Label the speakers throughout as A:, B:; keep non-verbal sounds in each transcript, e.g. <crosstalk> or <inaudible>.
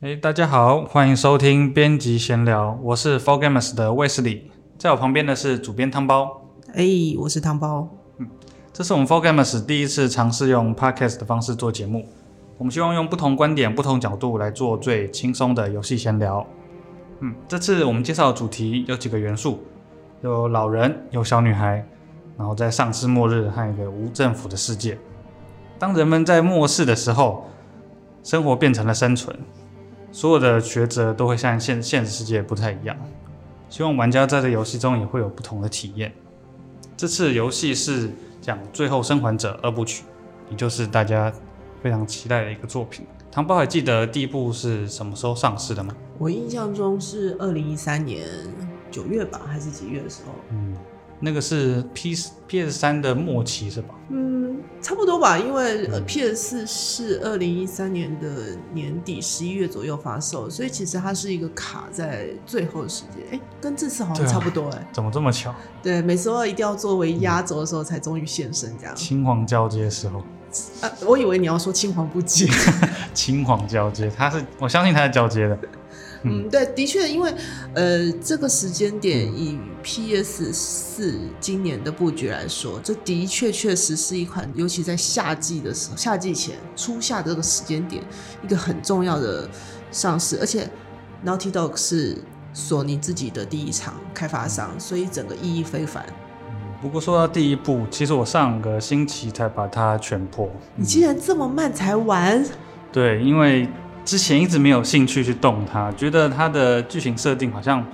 A: 哎，大家好，欢迎收听编辑闲聊，我是 f o g a m e r s 的卫斯理，在我旁边的是主编汤包。
B: 哎，我是汤包。
A: 嗯，这是我们 f o g a m e r s 第一次尝试用 Podcast 的方式做节目，我们希望用不同观点、不同角度来做最轻松的游戏闲聊。嗯，这次我们介绍的主题有几个元素，有老人，有小女孩，然后在丧尸末日和一个无政府的世界。当人们在末世的时候，生活变成了生存。所有的抉择都会像现现实世界不太一样，希望玩家在这游戏中也会有不同的体验。这次游戏是讲《最后生还者》二部曲，也就是大家非常期待的一个作品。唐包还记得第一部是什么时候上市的吗？
B: 我印象中是二零一三年九月吧，还是几月的时候？
A: 嗯，那个是 P P S 三的末期是吧？
B: 嗯。差不多吧，因为呃 P S 四是二零一三年的年底十一月左右发售，所以其实它是一个卡在最后的时间，哎、欸，跟这次好像差不多哎、欸。
A: 怎么这么巧？对，
B: 每次都一定要作为压轴的时候才终于现身这样。
A: 青黄交接的时候。
B: 啊，我以为你要说青黄不接。<laughs>
A: 青黄交接，它是我相信它是交接的。
B: 嗯，对，的确，因为呃，这个时间点以 PS 四今年的布局来说，这的确确实是一款，尤其在夏季的时候，夏季前初夏的这个时间点，一个很重要的上市。而且，Naughty Dog 是索尼自己的第一场开发商，所以整个意义非凡。
A: 不过说到第一部，其实我上个星期才把它全破。
B: 你竟然这么慢才玩？
A: 对，因为。之前一直没有兴趣去动它，觉得它的剧情设定好像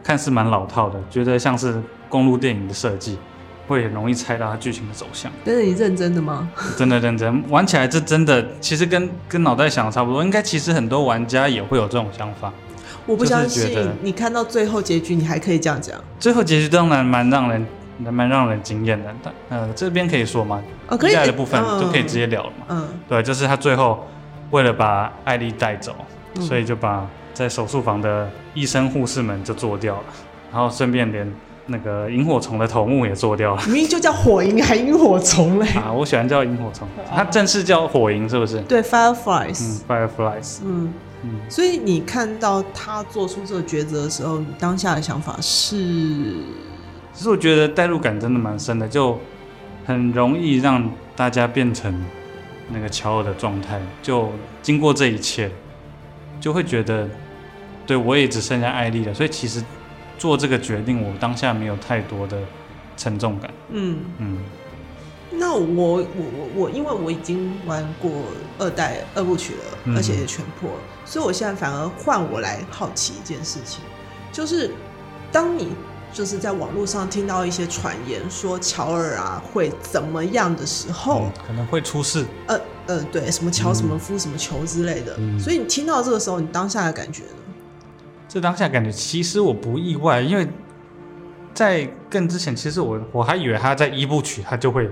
A: 看似蛮老套的，觉得像是公路电影的设计，会很容易猜到它剧情的走向。
B: 但是你认真的吗？
A: 真的认真，玩起来这真的其实跟跟脑袋想的差不多。应该其实很多玩家也会有这种想法。
B: 我不相信你看到最后结局，你还可以这样讲。
A: 最后结局当然蛮让人蛮让人惊艳的。但呃，这边可以说吗？
B: 哦，可以。
A: 的部分就可以直接聊了嘛。
B: 嗯，
A: 对，就是他最后。为了把艾莉带走，所以就把在手术房的医生护士们就做掉了，然后顺便连那个萤火虫的头目也做掉了。
B: 明明就叫火萤，还萤火虫嘞？<laughs>
A: 啊，我喜欢叫萤火虫，它正式叫火萤是不是？
B: 对，Fireflies。
A: 嗯，Fireflies。
B: 嗯嗯。所以你看到他做出这个抉择的时候，你当下的想法是？
A: 其实我觉得代入感真的蛮深的，就很容易让大家变成。那个乔尔的状态，就经过这一切，就会觉得，对我也只剩下艾莉了。所以其实做这个决定，我当下没有太多的沉重感。嗯嗯。
B: 那我我我我，因为我已经玩过二代二部曲了，嗯、而且也全破了，所以我现在反而换我来好奇一件事情，就是当你。就是在网络上听到一些传言，说乔尔啊会怎么样的时候，
A: 嗯、可能会出事。
B: 呃呃，对，什么乔什么夫什么球之类的。嗯、所以你听到这个时候，你当下的感觉呢？
A: 这当下感觉其实我不意外，因为在更之前，其实我我还以为他在一部曲他就会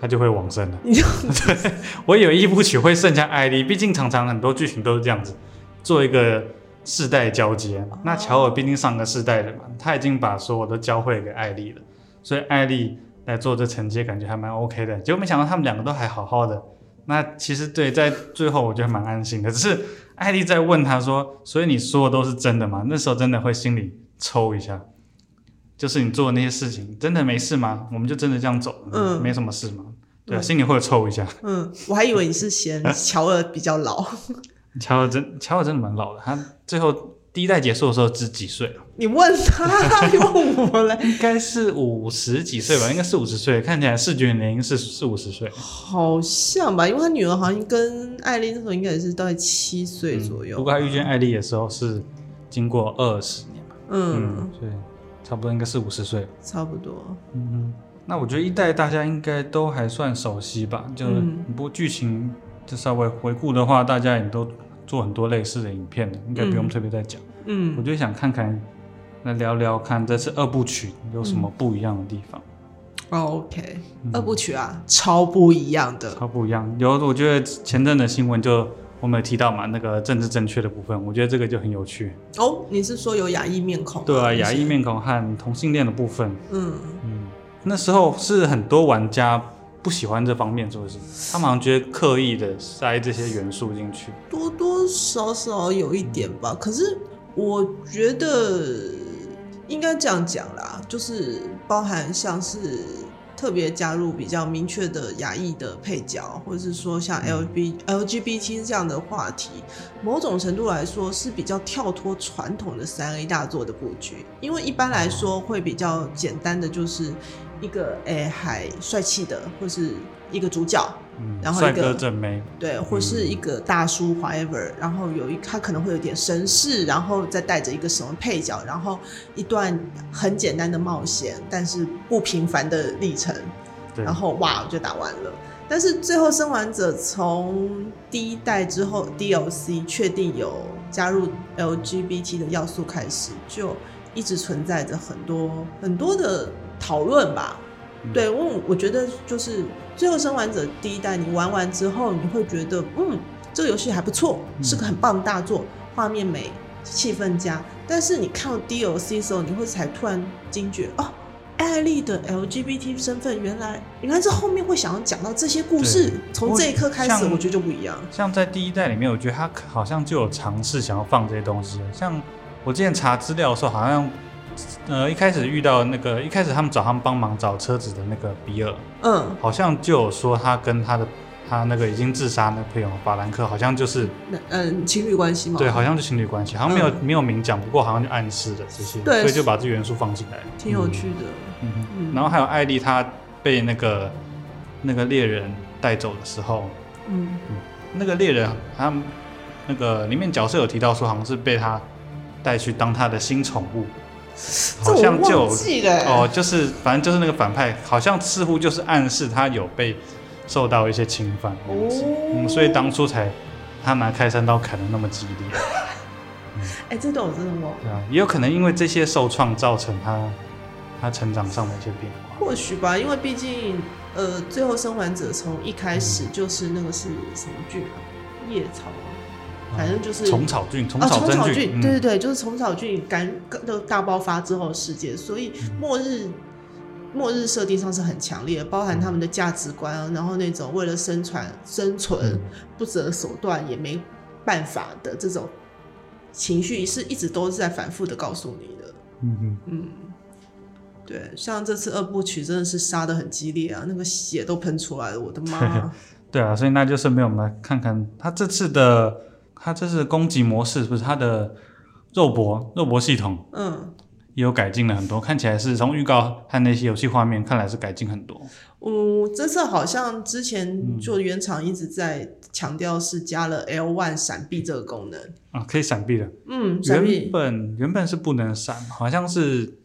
A: 他就会往生了。<laughs> 对，<laughs> 我以为一部曲会剩下艾莉，毕竟常常很多剧情都是这样子，做一个。世代交接，那乔尔毕竟上个世代的嘛，他已经把所有都教会给艾丽了，所以艾丽来做这承接，感觉还蛮 OK 的。结果没想到他们两个都还好好的，那其实对，在最后我觉得蛮安心的。只是艾丽在问他说：“所以你说的都是真的吗？”那时候真的会心里抽一下，就是你做的那些事情真的没事吗？我们就真的这样走，嗯，没什么事吗？对啊，心里会抽一下。
B: 嗯，我还以为你是嫌乔尔比较老。
A: 乔尔真，乔尔真的蛮老的。他最后第一代结束的时候只几岁了？
B: 你问他，你问我嘞？
A: 应该是五十几岁吧？应该是五十岁，看起来视觉年龄是四五十岁。
B: 好像吧，因为他女儿好像跟艾丽那时候应该也是大概七岁左右，嗯。不
A: 过他遇见艾丽的时候是经过二十年吧？嗯，对，嗯，差不多应该是五十岁。
B: 差不多。
A: 嗯，那我觉得一代大家应该都还算熟悉吧？就是不过剧情。就稍微回顾的话，大家也都做很多类似的影片的，应该不用特别再讲。嗯，我就想看看，来聊聊看这次二部曲有什么不一样的地方。
B: 哦、嗯 oh，OK，嗯、二部曲啊，超不一样的，
A: 超不一样。有，我觉得前阵的新闻就我们有提到嘛，那个政治正确的部分，我觉得这个就很有趣。
B: 哦，你是说有亚裔面孔？
A: 对啊，亚裔面孔和同性恋的部分。嗯嗯，那时候是很多玩家。不喜欢这方面，是不是？他们好像觉得刻意的塞这些元素进去，
B: 多多少少有一点吧。嗯、可是我觉得应该这样讲啦，就是包含像是。特别加入比较明确的亚裔的配角，或者是说像 L B L G B T 这样的话题，某种程度来说是比较跳脱传统的三 A 大作的布局，因为一般来说会比较简单的就是一个诶还帅气的，或是一个主角。嗯、然后一个
A: 帅哥正妹，
B: 对，或是一个大叔，whatever，然后有一他可能会有点绅士，然后再带着一个什么配角，然后一段很简单的冒险，但是不平凡的历程，然后哇就打完了。但是最后生还者从第一代之后 DLC 确定有加入 LGBT 的要素开始，就一直存在着很多很多的讨论吧。对，我我觉得就是《最后生还者》第一代，你玩完之后，你会觉得，嗯，这个游戏还不错，是个很棒的大作，画面美，气氛佳。但是你看到 DLC 的时候，你会才突然惊觉，哦，艾丽的 LGBT 身份，原来原来这后面会想要讲到这些故事。从这一刻开始，我觉得就不一样。
A: 像在第一代里面，我觉得他好像就有尝试想要放这些东西。像我之前查资料的时候，好像。呃，一开始遇到那个，一开始他们找他们帮忙找车子的那个比尔，
B: 嗯，
A: 好像就有说他跟他的他那个已经自杀那个朋友法兰克，好像就是，
B: 嗯，情侣关系嘛？
A: 对，好像是情侣关系，好像没有、嗯、没有明讲，不过好像就暗示了这些，
B: 对，
A: 所以就把这元素放进来，
B: 挺有趣的。
A: 嗯，嗯嗯，然后还有艾丽，她被那个那个猎人带走的时候，
B: 嗯嗯，
A: 那个猎人他那个里面角色有提到说，好像是被他带去当他的新宠物。好像就哦，就是反正就是那个反派，好像似乎就是暗示他有被受到一些侵犯，哦、嗯，所以当初才他拿开山刀砍的那么激烈。<laughs>
B: 哎、嗯欸，这段我真的忘了。
A: 对啊，也有可能因为这些受创造成他他成长上的一些变化。
B: 或许吧，因为毕竟呃，最后生还者从一开始就是那个是什么剧啊？夜草。反正就是
A: 虫草菌，虫草真菌，
B: 对对对，就是虫草菌感的大爆发之后的世界，所以末日末日设定上是很强烈的，包含他们的价值观啊，然后那种为了生存生存不择手段也没办法的这种情绪，是一直都是在反复的告诉你的。
A: 嗯嗯
B: 嗯，对，像这次二部曲真的是杀的很激烈啊，那个血都喷出来了，我的妈！<laughs>
A: 对啊，所以那就顺便我们来看看他这次的。它这是攻击模式，不是它的肉搏肉搏系统，
B: 嗯，
A: 也有改进了很多。看起来是从预告和那些游戏画面看来是改进很多。
B: 嗯，这次好像之前就原厂一直在强调是加了 L one 闪避这个功能
A: 啊，可以闪避的。
B: 嗯，
A: 原本原本是不能闪，好像是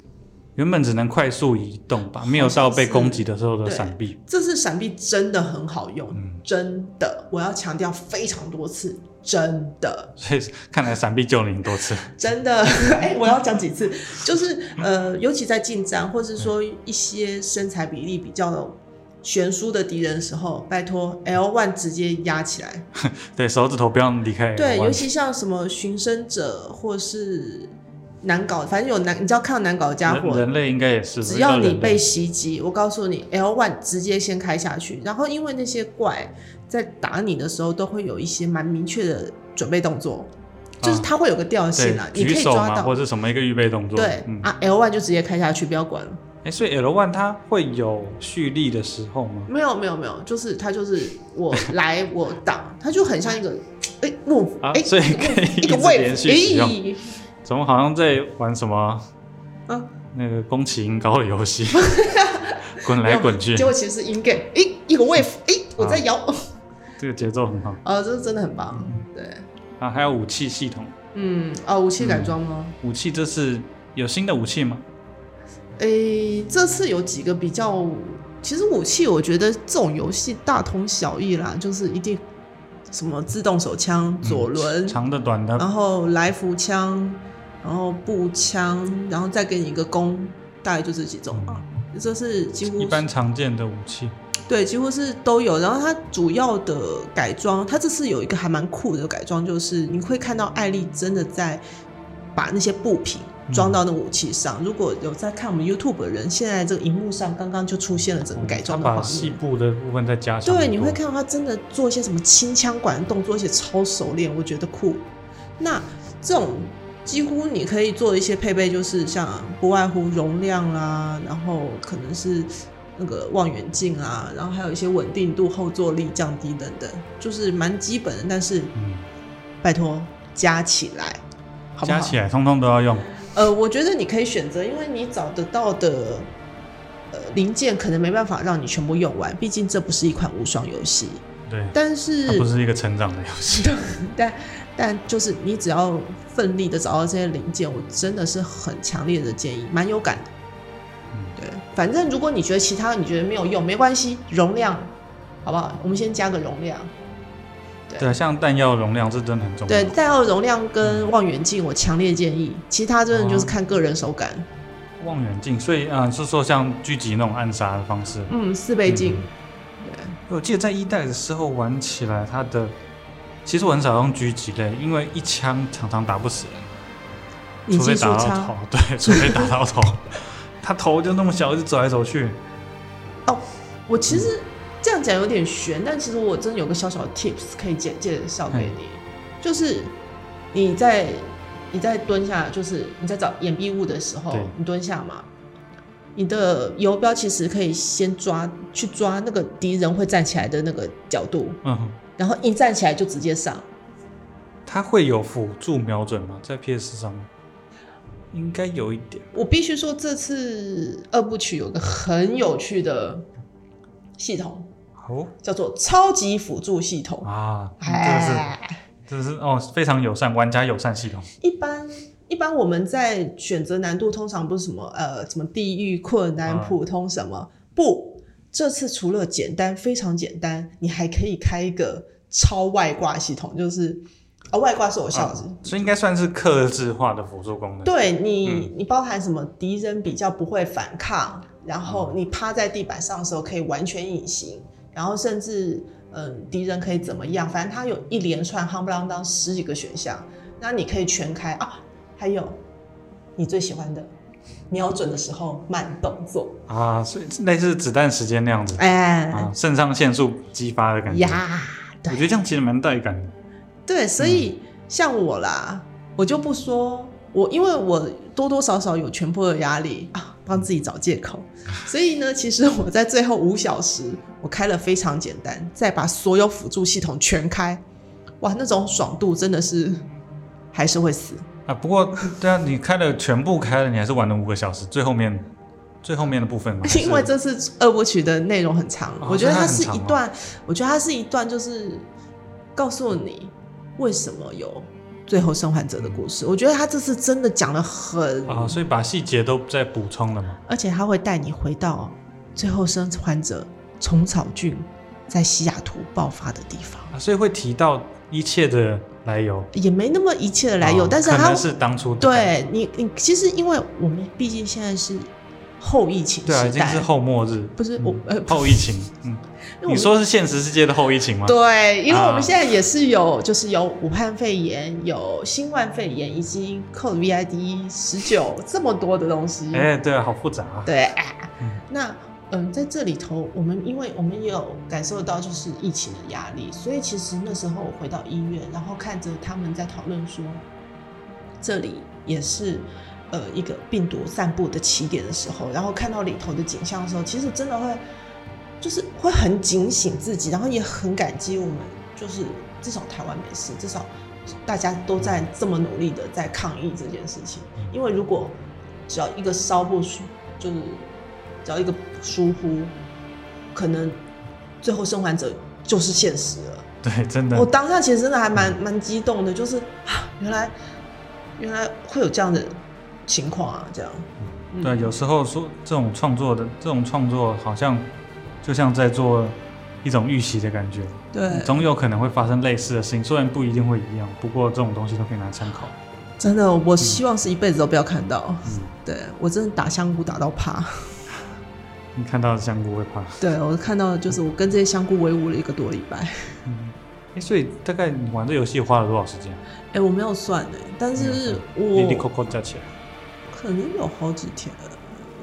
A: 原本只能快速移动吧，没有到被攻击的时候的闪避。
B: 这次闪避真的很好用，
A: 嗯，
B: 真的，我要强调非常多次。真的，
A: 所以看来闪避救了你多次。<laughs>
B: 真的，<laughs> 哎、欸，我要讲几次？就是呃，尤其在近战，或是说一些身材比例比较悬殊的敌人的时候，拜托 L one 直接压起来。<laughs>
A: 对，手指头不要离开。
B: 对，尤其像什么寻生者或是难搞，反正有难，你知道看到难搞的家伙，
A: 人类应该也是。
B: 只要你被袭击，我告诉你，L one 直接先开下去，然后因为那些怪。在打你的时候，都会有一些蛮明确的准备动作，啊、就是它会有个调性啊，你可以抓到，
A: 或者什么一个预备动作。
B: 对、嗯、啊，L one 就直接开下去，不要管了。
A: 哎、欸，所以 L one 它会有蓄力的时候吗？
B: 没有，没有，没有，就是它就是我来我挡，它就很像一个哎 move，哎，
A: 所以可以一直连续使用。欸、怎么好像在玩什么？啊，那个宫崎英高的游戏，<laughs> 滚来滚去。
B: 结果其实是 in game，哎，一个 wave，哎，我在摇。啊
A: 这个节奏很好，
B: 呃、<laughs> 哦，这是真的很棒，对。
A: 啊，还有武器系统，
B: 嗯，啊，武器改装吗？
A: 武器这次有新的武器吗？
B: 诶，这次有几个比较，其实武器我觉得这种游戏大同小异啦，就是一定什么自动手枪、左轮、
A: 嗯、长的、短的，
B: 然后来福枪，然后步枪，然后再给你一个弓，大概就这几种吧。嗯、这是几乎
A: 一般常见的武器。
B: 对，几乎是都有。然后它主要的改装，它这次有一个还蛮酷的改装，就是你会看到艾丽真的在把那些布品装到那武器上。嗯、如果有在看我们 YouTube 的人，现在这个荧幕上刚刚就出现了整个改装的画面。
A: 把细部的部分再加强。
B: 对，你会看到他真的做一些什么轻枪管的动作，而且超熟练，我觉得酷。那这种几乎你可以做的一些配备，就是像不外乎容量啦，然后可能是。那个望远镜啊，然后还有一些稳定度、后坐力降低等等，就是蛮基本的。但是，嗯，拜托加起来，好不好？
A: 加起来，通通都要用。
B: 呃，我觉得你可以选择，因为你找得到的呃零件可能没办法让你全部用完，毕竟这不是一款无双游戏。
A: 对，
B: 但是
A: 它不是一个成长的游戏。<laughs>
B: 但但就是你只要奋力的找到这些零件，我真的是很强烈的建议，蛮有感的。对，反正如果你觉得其他你觉得没有用，没关系，容量，好不好？我们先加个容量。
A: 对，对像弹药容量这真的很重要。
B: 对，弹药容量跟望远镜，我强烈建议。其他真的就是看个人手感。
A: 哦、望远镜，所以啊、呃，是说像狙击那种暗杀的方式。
B: 嗯，四倍镜。嗯、
A: 对，我记得在一代的时候玩起来，它的其实我很少用狙击类，因为一枪常常打不死人，除非打到头。<laughs> 对，除非打到头。<laughs> 他头就那么小，一直走来走去。
B: 哦，我其实这样讲有点悬，但其实我真的有个小小的 tips 可以介介绍给你，就是你在你在蹲下，就是你在找掩蔽物的时候，你蹲下嘛，你的游标其实可以先抓去抓那个敌人会站起来的那个角度，嗯，然后一站起来就直接上。
A: 它会有辅助瞄准吗？在 PS 上面？应该有一点。我必
B: 须说，这次二部曲有个很有趣的系统，哦，叫做超级辅助系统
A: 啊。这是，这是哦，非常友善，玩家友善系统。
B: 一般一般我们在选择难度，通常不是什么呃什么地狱困难、普通什么、啊、不。这次除了简单，非常简单，你还可以开一个超外挂系统，就是。啊、哦，外挂是我孝子，
A: 所以应该算是克制化的辅助功能。
B: 对你，嗯、你包含什么？敌人比较不会反抗，然后你趴在地板上的时候可以完全隐形，然后甚至嗯，敌人可以怎么样？反正它有一连串夯不啷当十几个选项，那你可以全开啊。还有你最喜欢的，瞄准的时候慢动作
A: 啊，所以类似子弹时间那样子，哎，啊，肾上腺素激发的感觉呀。我觉得这样其实蛮带感的。
B: 对，所以像我啦，嗯、我就不说我，因为我多多少少有全部的压力啊，帮自己找借口。<laughs> 所以呢，其实我在最后五小时，我开了非常简单，再把所有辅助系统全开，哇，那种爽度真的是还是会死
A: 啊。不过对啊，你开了全部开了，你还是玩了五个小时，最后面最后面的部分嘛，
B: 因为这次二部曲的内容很长，哦、我觉得它是一段，我觉得它是一段，就是告诉你。为什么有最后生还者的故事？我觉得他这次真的讲的很
A: 啊，所以把细节都在补充了嘛。
B: 而且他会带你回到最后生还者虫草菌在西雅图爆发的地方，
A: 啊，所以会提到一切的来由，
B: 也没那么一切的来由，哦，但是他
A: 是当初
B: 对你，你其实因为我们毕竟现在是。后疫情时代，
A: 对啊，已经是后末日，
B: 不是、嗯、我呃
A: 后疫情，嗯，<laughs> 你说是现实世界的后疫情吗？
B: 对，因为我们现在也是有，就是有武汉肺炎，有新冠肺炎，以及 COVID 十九这么多的东西。
A: 哎、欸，对啊，好复杂啊。
B: 对，嗯那嗯，在这里头，我们因为我们也有感受到就是疫情的压力，所以其实那时候我回到医院，然后看着他们在讨论说，这里也是。呃，一个病毒散布的起点的时候，然后看到里头的景象的时候，其实真的会，就是会很警醒自己，然后也很感激我们，就是至少台湾没事，至少大家都在这么努力的在抗疫这件事情。因为如果只要一个稍不疏，就是只要一个疏忽，可能最后生还者就是现实了。
A: 对，真的。
B: 我当下其实真的还蛮蛮激动的，就是啊，原来原来会有这样的。情况啊，这样，
A: 嗯、对，有时候说这种创作的这种创作，好像就像在做一种预习的感觉，
B: 对，
A: 总有可能会发生类似的事情，虽然不一定会一样，不过这种东西都可以拿来参考。
B: 真的，我希望是一辈子都不要看到。嗯，对我真的打香菇打到怕。
A: 你看到的香菇会怕？
B: 对，我看到的就是我跟这些香菇为伍了一个多礼拜。
A: 嗯，哎、欸，所以大概你玩这游戏花了多少时间？
B: 哎、欸，我没有算哎，但是我。
A: 滴滴扣扣加起来。
B: 可能有好几天，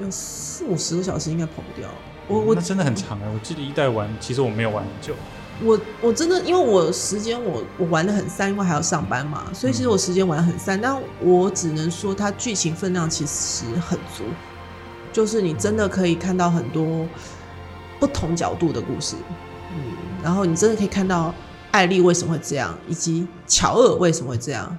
B: 有四五十个小时应该跑不掉。我我、
A: 嗯、那真的很长哎！我记得一代玩，其实我没有玩很久。
B: 我我真的因为我时间我我玩的很散，因为还要上班嘛，所以其实我时间玩得很散。嗯、但我只能说，它剧情分量其实很足，就是你真的可以看到很多不同角度的故事，嗯，然后你真的可以看到艾丽为什么会这样，以及乔尔为什么会这样，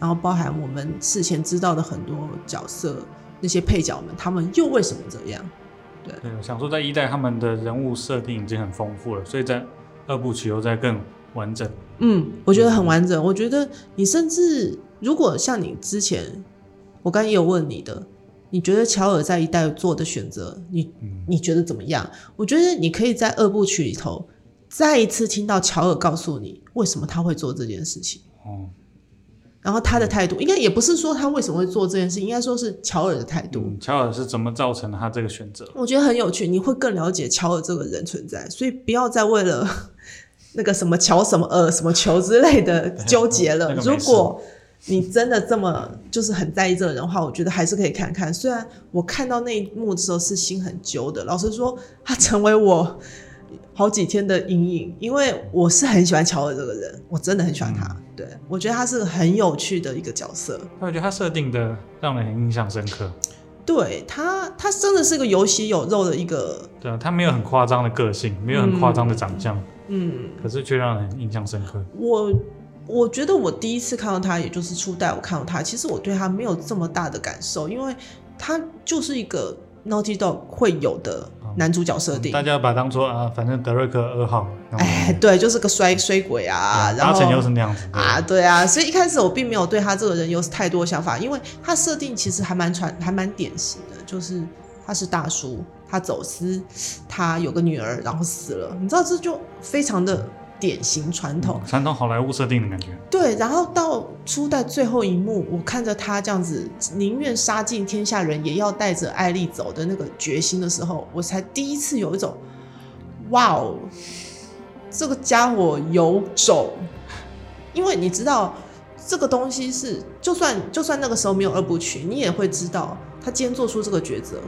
B: 然后包含我们事前知道的很多角色，那些配角们他们又为什么这样？对，
A: 对，我想说在一代他们的人物设定已经很丰富了，所以在。二部曲又在更完整，
B: 嗯，我觉得很完整。我觉得你甚至如果像你之前，我刚才也有问你的，你觉得乔尔在一代做的选择，你你觉得怎么样？我觉得你可以在二部曲里头再一次听到乔尔告诉你为什么他会做这件事情。哦，然后他的态度应该也不是说他为什么会做这件事，应该说是乔尔的态度。
A: 乔尔是怎么造成他这个选择？
B: 我觉得很有趣，你会更了解乔尔这个人存在，所以不要再为了。<laughs> 那个什么乔什么呃什么球之类的纠结了。<laughs> 那个、如果你真的这么就是很在意这个人的话，我觉得还是可以看看。虽然我看到那一幕的时候是心很揪的，老实说，他成为我好几天的阴影，因为我是很喜欢乔尔这个人，我真的很喜欢他。嗯、对，我觉得他是很有趣的一个角色。
A: 我觉得他设定的让人很印象深刻。
B: 对他，他真的是个有血有肉的一个。
A: 对啊，他没有很夸张的个性，没有很夸张的长相。嗯
B: 嗯，
A: 可是却让人印象深刻。
B: 我我觉得我第一次看到他，也就是初代，我看到他，其实我对他没有这么大的感受，因为他就是一个 Naughty Dog 会有的男主角设定。
A: 嗯、大家把他当做啊，反正德瑞克二号。
B: 哎，对，就是个衰衰鬼啊，然后
A: 八成又是那样子
B: 啊，对啊，所以一开始我并没有对他这个人有太多想法，因为他设定其实还蛮传，还蛮典型的，就是他是大叔。他走私，他有个女儿，然后死了。你知道这就非常的典型传统，
A: 传统好莱坞设定的感觉。
B: 对，然后到初代最后一幕，我看着他这样子，宁愿杀尽天下人也要带着艾丽走的那个决心的时候，我才第一次有一种，哇哦，这个家伙有种。因为你知道，这个东西是，就算就算那个时候没有二部曲，你也会知道，他今天做出这个抉择。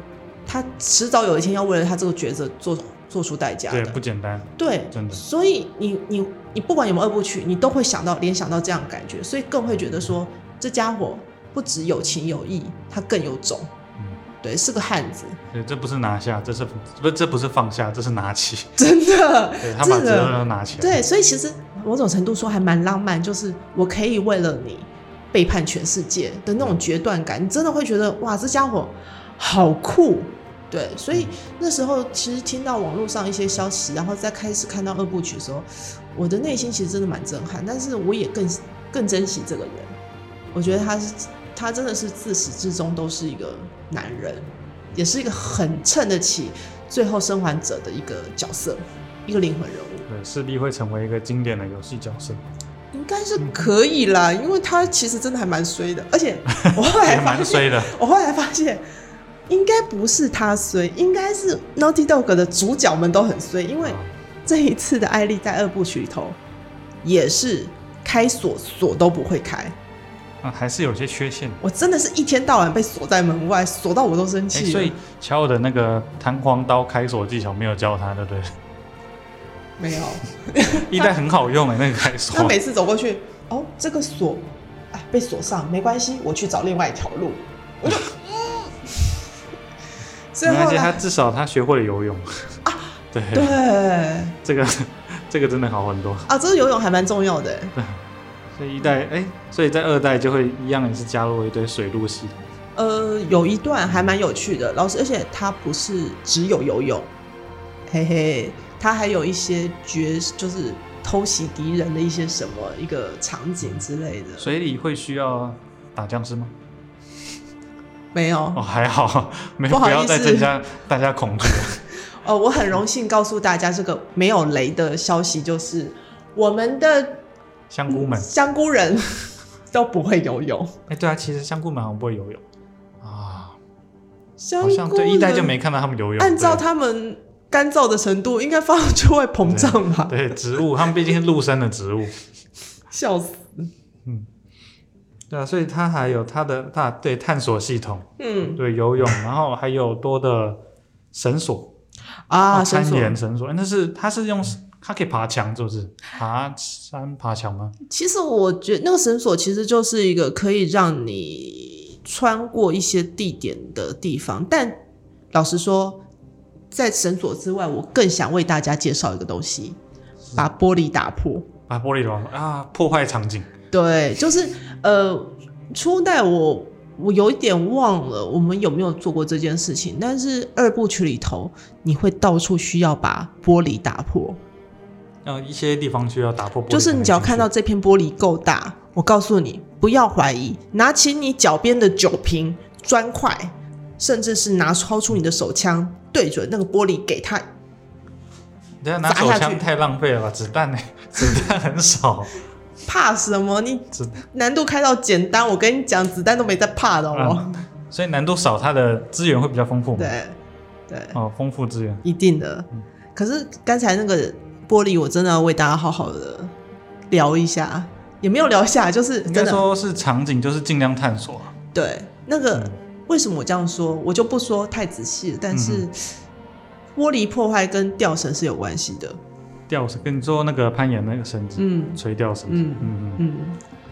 B: 他迟早有一天要为了他这个抉择做做出代价，
A: 对，不简单，
B: 对，
A: 真的。
B: 所以你你你不管有没有二部曲，你都会想到联想到这样的感觉，所以更会觉得说这家伙不只有情有义，他更有种。嗯，对，是个汉子。
A: 对，这不是拿下，这是不这不是放下，这是拿起。<laughs>
B: 真的，<laughs>
A: 对，他把责任都拿起来。
B: 对，所以其实某种程度说还蛮浪漫，就是我可以为了你背叛全世界的那种决断感，你真的会觉得哇，这家伙好酷。对，所以那时候其实听到网络上一些消息，然后再开始看到二部曲的时候，我的内心其实真的蛮震撼。但是我也更更珍惜这个人，我觉得他是他真的是自始至终都是一个男人，也是一个很衬得起最后生还者的一个角色，一个灵魂人物。
A: 对，势必会成为一个经典的游戏角色，
B: 应该是可以啦，因为他其实真的还蛮衰的，而且我后来发现，<laughs>
A: 蛮衰的，
B: 我后来发现。应该不是他衰，应该是 Naughty Dog 的主角们都很衰，因为这一次的艾丽在二部曲里头也是开锁锁都不会开，
A: 啊，还是有些缺陷。
B: 我真的是一天到晚被锁在门外，锁到我都生气。
A: 所以乔尔的那个弹簧刀开锁技巧没有教他，对不对？
B: 没有，<laughs>
A: 一代很好用哎，<laughs> 那个开锁。
B: 他每次走过去，哦，这个锁啊被锁上，没关系，我去找另外一条路。我就。
A: 没关系，他至少他学会了游泳
B: 啊！<laughs>
A: 对
B: 对，
A: 这个这个真的好很多
B: 啊！这个游泳还蛮重要的。
A: 对，所以一代哎，所以在二代就会一样也是加入一堆水陆戏。
B: 呃，有一段还蛮有趣的，老师，而且他不是只有游泳，嘿嘿，他还有一些绝，就是偷袭敌人的一些什么一个场景之类的。
A: 水里会需要打僵尸吗？
B: 没有
A: 哦，还好，没有，不要再增加大家恐惧。<laughs>
B: 哦，我很荣幸告诉大家这个没有雷的消息，就是我们的
A: 香菇们、
B: 香菇人 <laughs> 都不会游泳。
A: 哎，对啊，其实香菇们好像不会游泳啊。
B: 香菇人
A: 对一代就没看到他们游泳。
B: 按照他们干燥的程度，应该放上去会膨胀吧？
A: 对，植物，他们毕竟是陆生的植物。<laughs>
B: 笑死。嗯。
A: 对啊，所以它还有它的它对探索系统，
B: 嗯，
A: 对游泳，<laughs> 然后还有多的绳索
B: 啊，
A: 攀岩绳索，那是它是用它可以爬墙，是不是？爬山爬墙吗？
B: 其实我觉得那个绳索其实就是一个可以让你穿过一些地点的地方，但老实说，在绳索之外，我更想为大家介绍一个东西，把玻璃打破，
A: 把玻璃打破啊，破坏场景。
B: 对，就是呃，初代我我有一点忘了我们有没有做过这件事情，但是二部曲里头你会到处需要把玻璃打破，
A: 呃，一些地方需要打破玻璃，
B: 就是你只要看到这片玻璃够大，我告诉你不要怀疑，拿起你脚边的酒瓶、砖块，甚至是拿超出你的手枪，对准那个玻璃给他。
A: 等下拿手枪太浪费了吧？子弹呢？<laughs> 子弹很少。
B: 怕什么？你难度开到简单，我跟你讲，子弹都没在怕的哦、
A: 嗯。所以难度少，它的资源会比较丰富。
B: 对，对，
A: 哦，丰富资源，
B: 一定的。可是刚才那个玻璃，我真的要为大家好好的聊一下，也没有聊下，就是
A: 应该说是场景，就是尽量探索。
B: 对，那个、嗯、为什么我这样说，我就不说太仔细了。但是玻璃破坏跟吊绳是有关系的。
A: 吊绳跟你说那个攀岩那个绳子，嗯，垂吊绳子，嗯嗯嗯，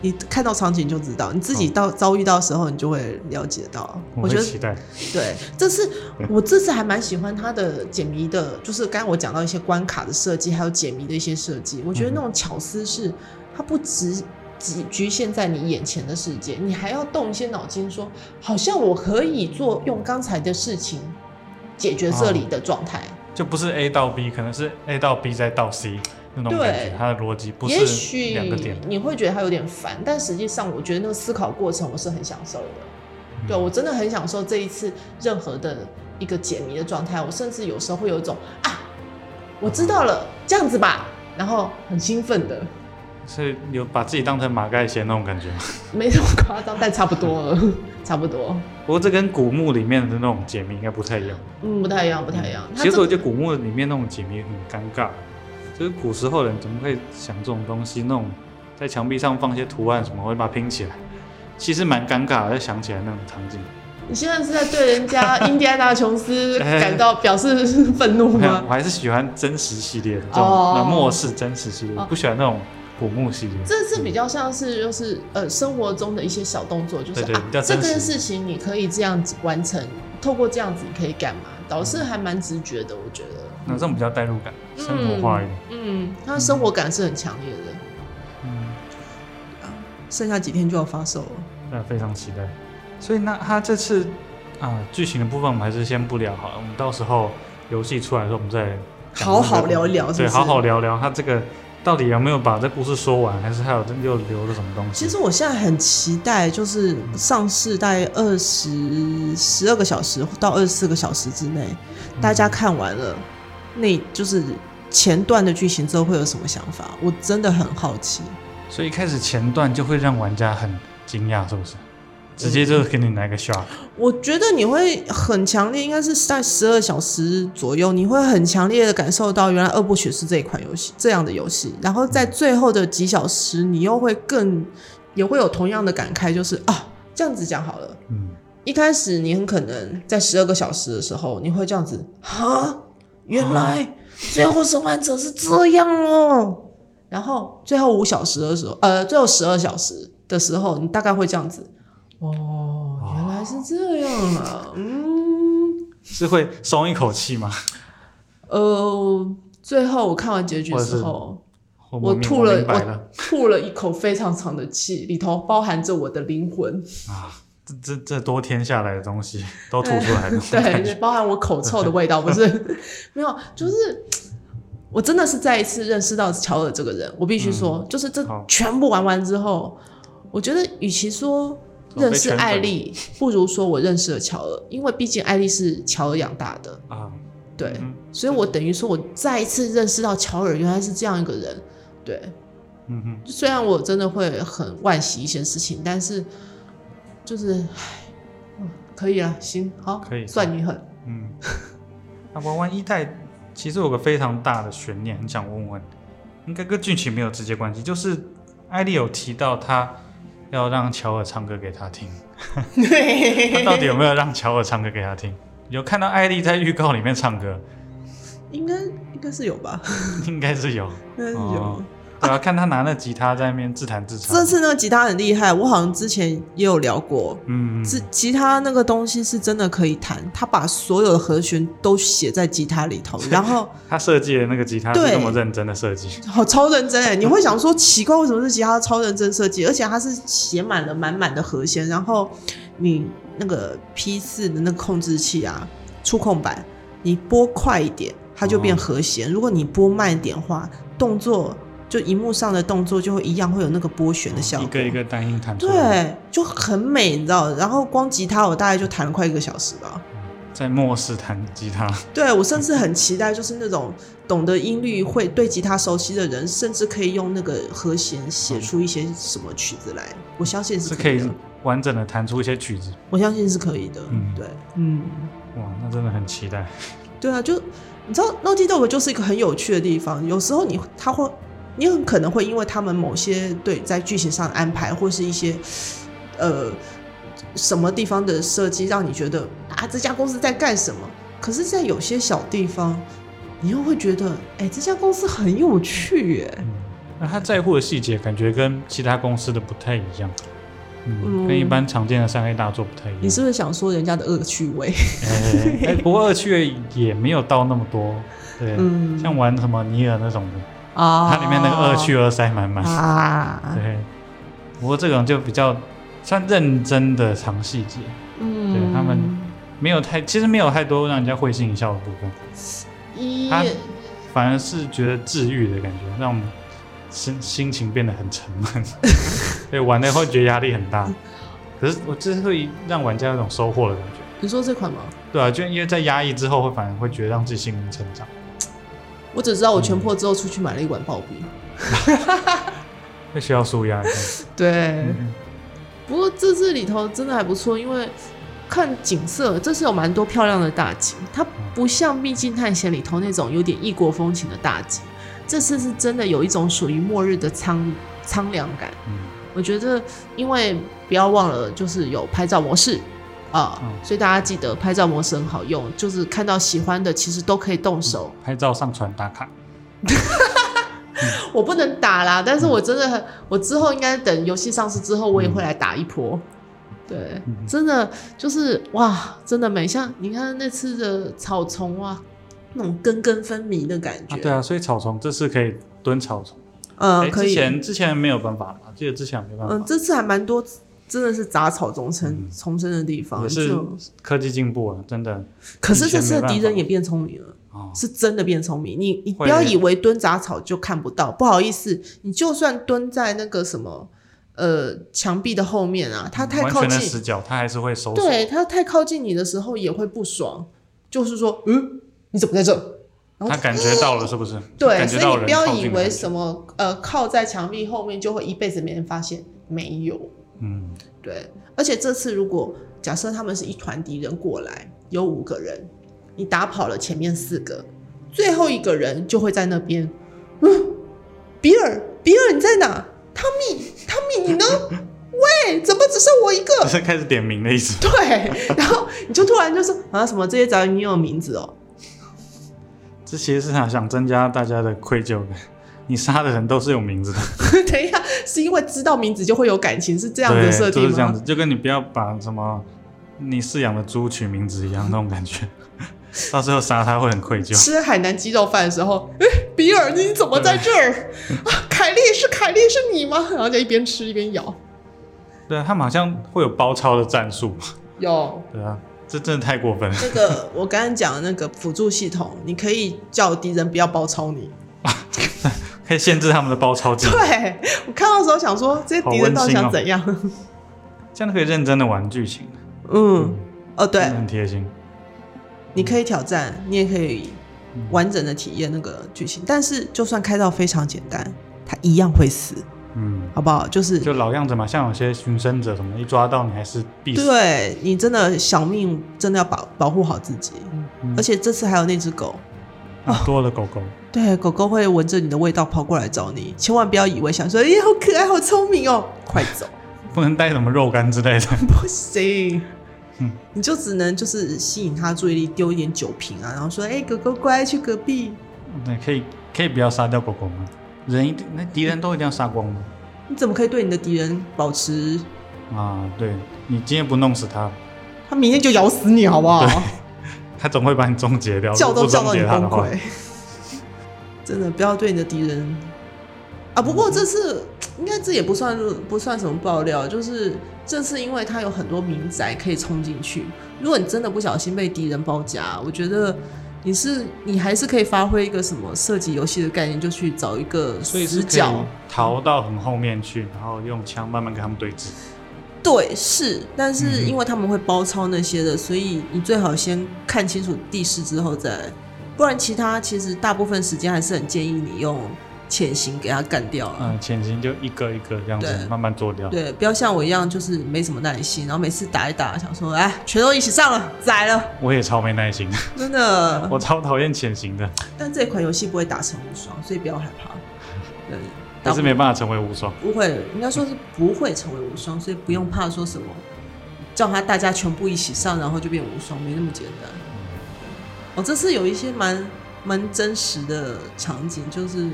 B: 你看到场景就知道，你自己到遭遇到的时候，你就会了解到。
A: 我觉得期待。
B: 对，这次我这次还蛮喜欢它的解谜的，就是刚刚我讲到一些关卡的设计，还有解谜的一些设计。我觉得那种巧思是，它不只只局限在你眼前的世界，你还要动一些脑筋，说好像我可以做用刚才的事情解决这里的状态。
A: 就不是 A 到 B，可能是 A 到 B 再到 C 那种感觉，它的逻辑不是两
B: 个点。你会觉得它有点烦，但实际上我觉得那个思考过程我是很享受的。嗯、对，我真的很享受这一次任何的一个解谜的状态，我甚至有时候会有一种啊，我知道了，这样子吧，然后很兴奋的。
A: 所以有把自己当成马盖先那种感觉吗？
B: 没这么夸张，但差不多了，差不多。
A: 不过这跟古墓里面的那种解谜应该不太一样。
B: 嗯，不太一样，不太一样。
A: 其实我觉得古墓里面那种解谜很尴尬，就是古时候人怎么会想这种东西？那种在墙壁上放一些图案什么，会把它拼起来，其实蛮尴尬的。再想起来那种场景。
B: 你 <laughs> 现在是在对人家印第安纳琼斯感到表示愤怒吗？
A: 我 <laughs> 还是喜欢真实系列的这种末世真实系列，不喜欢那种。古墓系列，
B: 这是比较像是就是呃生活中的一些小动作，就是啊这件事情你可以这样子完成，透过这样子你可以干嘛？导师还蛮直觉的，我觉得。
A: 那这种比较代入感，生活化一点。
B: 嗯，他生活感是很强烈的。嗯。剩下几天就要发售了。
A: 那非常期待。所以那他这次啊剧情的部分我们还是先不聊好了，我们到时候游戏出来的时候我们再
B: 好好聊一聊，
A: 对，好好聊聊他这个。到底有没有把这故事说完，还是还有又留了什么东西？
B: 其实我现在很期待，就是上市大概二十十二个小时到二十四个小时之内，大家看完了，那就是前段的剧情之后会有什么想法？我真的很好奇。
A: 所以一开始前段就会让玩家很惊讶，是不是？直接就给你来个 shock，
B: 我觉得你会很强烈，应该是在十二小时左右，你会很强烈的感受到原来二部曲是这一款游戏。这样的游戏，然后在最后的几小时，你又会更也会有同样的感慨，就是啊，这样子讲好了，嗯，一开始你很可能在十二个小时的时候，你会这样子啊，原来最后生还者是这样哦，然后最后五小时的时候，呃，最后十二小时的时候，你大概会这样子。哦，原来是这样啊，嗯，
A: 是会松一口气吗？
B: 呃，最后我看完结局之后，我，我吐了，我，了。我吐了一口非常长的气，里头包含着我的灵魂。
A: 啊，这这这多天下来的东西 <laughs> 都吐出来了，
B: 对，包含我口臭的味道，不是？<laughs> 没有，就是我真的是再一次认识到乔尔这个人，我必须说，嗯，就是这全部玩完之后，我觉得与其说。认识艾丽，不如说我认识了乔尔，因为毕竟艾丽是乔尔养大的啊。对，嗯、所以我等于说我再一次认识到乔尔原来是这样一个人。对，嗯哼。虽然我真的会很惋惜一些事情，但是就是，唉，可以了，行，好，可以，算你狠。嗯。<laughs>
A: 那玩完一代，其实有个非常大的悬念，很想问问，应该跟剧情没有直接关系，就是艾丽有提到他。要让乔尔唱歌给他听。
B: 对，
A: 他到底有没有让乔尔唱歌给他听？有看到艾莉在预告里面唱歌？
B: 应该应该是有吧？<laughs>
A: 应该是有，
B: 应该是有。哦
A: 对啊，看他拿那吉他在那边自弹自唱。
B: 这次那个吉他很厉害，我好像之前也有聊过。嗯，是吉他那个东西是真的可以弹，他把所有的和弦都写在吉他里头，<laughs> 然后
A: 他设计的那个吉他是那么认真的设计，
B: 好 <laughs> 超认真哎！你会想说奇怪，为什么是吉他超认真设计？而且它是写满了满满的和弦，然后你那个 P 四的那个控制器啊，触控板，你拨快一点，它就变和弦；哦、如果你拨慢一点的话，动作。就荧幕上的动作就会一样，会有那个拨弦的效果，
A: 一个一个单音弹出
B: 来，对，就很美，你知道？然后光吉他我大概就弹了快一个小时吧，
A: 在末世弹吉他。
B: 对，我甚至很期待，就是那种懂得音律、会对吉他熟悉的人，甚至可以用那个和弦写出一些什么曲子来。我相信是可以，
A: 是可以完整的弹出一些曲子。
B: 我相信是可以的。嗯，对，嗯，
A: 哇，那真的很期待。
B: 对啊，就你知道 Dog 就是一个很有趣的地方。有时候你他会。你很可能会因为他们某些对在剧情上的安排，或是一些呃什么地方的设计，让你觉得啊这家公司在干什么？可是，在有些小地方，你又会觉得，哎，这家公司很有趣耶。
A: 嗯，那他在乎的细节，感觉跟其他公司的不太一样，嗯，跟一般常见的三 A 大作不太一样。
B: 你是不是想说人家的恶趣味？
A: 哎，不过恶趣味也没有到那么多，对，嗯，像玩什么尼尔那种的。
B: 啊，
A: 它里面那个恶趣恶塞满满
B: 啊，
A: 对。不过这种就比较算认真的藏细节，嗯，对他们没有太，其实没有太多让人家会心一笑的部分，他反而是觉得治愈的感觉，让我们心心情变得很沉闷，<laughs> 对，玩的会觉得压力很大。可是我这是会让玩家有种收获的感觉。
B: 你说这款吗？
A: 对啊，就因为在压抑之后，会反而会觉得让自己心灵成长。
B: 我只知道我全破之后出去买了一碗刨冰，<laughs>
A: 那需要舒压一
B: 下。对，嗯、不过这次里头真的还不错，因为看景色，这次有蛮多漂亮的大景。它不像《秘境探险》里头那种有点异国风情的大景，这次是真的有一种属于末日的苍苍凉感。嗯、我觉得，因为不要忘了，就是有拍照模式。啊，嗯、所以大家记得拍照模式很好用，就是看到喜欢的，其实都可以动手、
A: 嗯、拍照上传打卡。<laughs>
B: 我不能打啦，但是我真的很，我之后应该等游戏上市之后，我也会来打一波。嗯、对，嗯、真的就是哇，真的美，像你看那次的草丛啊，那种根根分明的感觉。
A: 啊对啊，所以草丛这次可以蹲草丛。
B: 嗯，可以。
A: 之前之前没有办法嘛？记得之前没办法。
B: 嗯，这次还蛮多。真的是杂草丛生丛生的地方，
A: 也是科技进步了，真的。
B: 可是这次的敌人也变聪明了，哦、是真的变聪明。你你不要以为蹲杂草就看不到，不好意思，你就算蹲在那个什么呃墙壁的后面啊，它太靠近
A: 死角，它还是会收。
B: 对，它太靠近你的时候也会不爽，就是说，嗯，你怎么在这？
A: 他感觉到了是不是？<laughs>
B: 对，所以你不要以为什么呃靠在墙壁后面就会一辈子没人发现，没有。嗯，对，而且这次如果假设他们是一团敌人过来，有五个人，你打跑了前面四个，最后一个人就会在那边。嗯，比尔，比尔你在哪？汤米，汤米你呢？<laughs> 喂，怎么只剩我一个？
A: 这是开始点名的意思。<laughs>
B: 对，然后你就突然就说啊什么这些杂鱼你有名字哦？
A: 这其实是想想增加大家的愧疚感。你杀的人都是有名字的。<laughs>
B: 等一下，是因为知道名字就会有感情，是这样的设定吗？
A: 就是这样子，就跟你不要把什么你饲养的猪取名字一样那种感觉，<laughs> 到时候杀他会很愧疚。
B: 吃海南鸡肉饭的时候，哎，比尔你怎么在这儿？啊，凯莉是凯莉是你吗？然后就一边吃一边咬。
A: 对啊，他们好像会有包抄的战术。
B: 有。
A: 对啊，这真的太过分了。
B: 那个我刚刚讲的那个辅助系统，你可以叫敌人不要包抄你。<laughs>
A: 可以限制他们的包抄机。
B: 对，我看到的时候想说，这些敌人到底想怎样？哦、
A: 这样可以认真的玩剧情。
B: 嗯，嗯哦对，
A: 很贴心。
B: 你可以挑战，你也可以完整的体验那个剧情。嗯、但是就算开到非常简单，他一样会死。嗯，好不好？就是
A: 就老样子嘛，像有些寻生者什么，一抓到你还是必死。
B: 对，你真的小命真的要保保护好自己。嗯、而且这次还有那只狗。
A: 啊、多的狗狗，<laughs>
B: 对，狗狗会闻着你的味道跑过来找你，千万不要以为想说，哎、欸，好可爱，好聪明哦，快走！<laughs>
A: 不能带什么肉干之类的。<laughs>
B: 不行，嗯，你就只能就是吸引他注意力，丢一点酒瓶啊，然后说：“哎、欸，狗狗乖，去隔壁。”
A: 对，可以可以不要杀掉狗狗吗？人一定那敌人都一定要杀光吗？
B: 你怎么可以对你的敌人保持？
A: 啊，对，你今天不弄死他，
B: 他明天就咬死你，好不好？
A: 他总会把你终结掉，
B: 叫都叫到你崩溃。<laughs> 真的不要对你的敌人啊！不过这次应该这也不算不算什么爆料，就是这次因为他有很多民宅可以冲进去。如果你真的不小心被敌人包夹，我觉得你是你还是可以发挥一个什么射击游戏的概念，就去找一个死角
A: 逃到很后面去，然后用枪慢慢跟他们对峙。
B: 对，是，但是因为他们会包抄那些的，所以你最好先看清楚地势之后再。不然，其他其实大部分时间还是很建议你用潜行给它干掉了。
A: 嗯，潜行就一个一个这样子慢慢做掉。
B: 对，不要像我一样，就是没什么耐心，然后每次打一打，想说，哎，全都一起上了，宰了。
A: 我也超没耐心，
B: 真的。<laughs>
A: 我超讨厌潜行的。
B: 但这款游戏不会打成无双，所以不要害怕。对，
A: 但是没办法成为无双。
B: 不会，应该说是不会成为无双，所以不用怕说什么，叫他大家全部一起上，然后就变无双，没那么简单。哦，这次有一些蛮蛮真实的场景，就是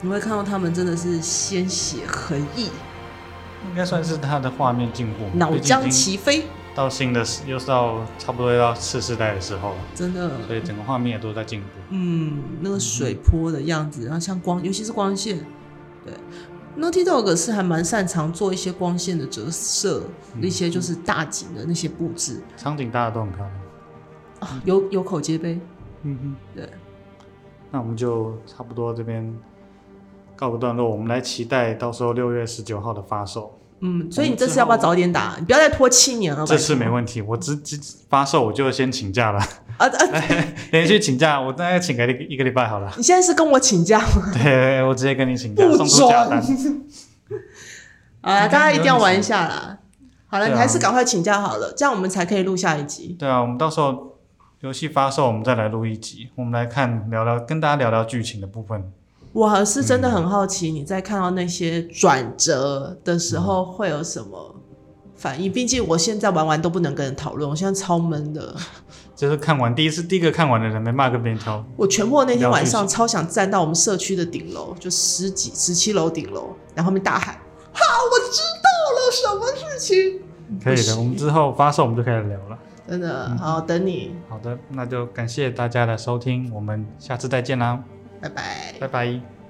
B: 你会看到他们真的是鲜血横溢，
A: 应该算是他的画面进步，
B: 脑浆齐飞。
A: 到新的又是到差不多要到次世代的时候了，
B: 真的，
A: 所以整个画面也都在进步。
B: 嗯，那个水波的样子，然后像光，尤其是光线，对，Naughty Dog 是还蛮擅长做一些光线的折射，那些就是大景的那些布置，
A: 场景大家都很漂亮。啊。
B: 有有口皆碑，
A: 嗯哼，
B: 对，
A: 那我们就差不多这边告个段落，我们来期待到时候六月十九号的发售。
B: 嗯，所以你这次要不要早点打？你不要再拖七年了。
A: 这次没问题，我直直发售我就先请假了。啊啊！<laughs> 连续请假，我大概请个一个礼拜好了。
B: 你现在是跟我请假吗？
A: 对，我直接跟你请假，送出假单。<laughs>
B: 啊，大家一定要玩一下啦。好了，你还是赶快请假好了，这样我们才可以录下一集。
A: 对啊，我们到时候。游戏发售，我们再来录一集。我们来看聊聊，跟大家聊聊剧情的部分。
B: 我是真的很好奇，你在看到那些转折的时候会有什么反应？毕竟我现在玩完都不能跟人讨论，我现在超闷的。<laughs>
A: 就是看完第一次，第一个看完的人没办法跟别人讨。
B: 我全部那天晚上超想站到我们社区的顶楼，就十几、十七楼顶楼，然后后面大喊：“好，我知道了，什么事情？”
A: 可以的，我们之后发售，我们就开始聊了。
B: 真的好，等你。
A: 好的，那就感谢大家的收听，我们下次再见啦，拜拜，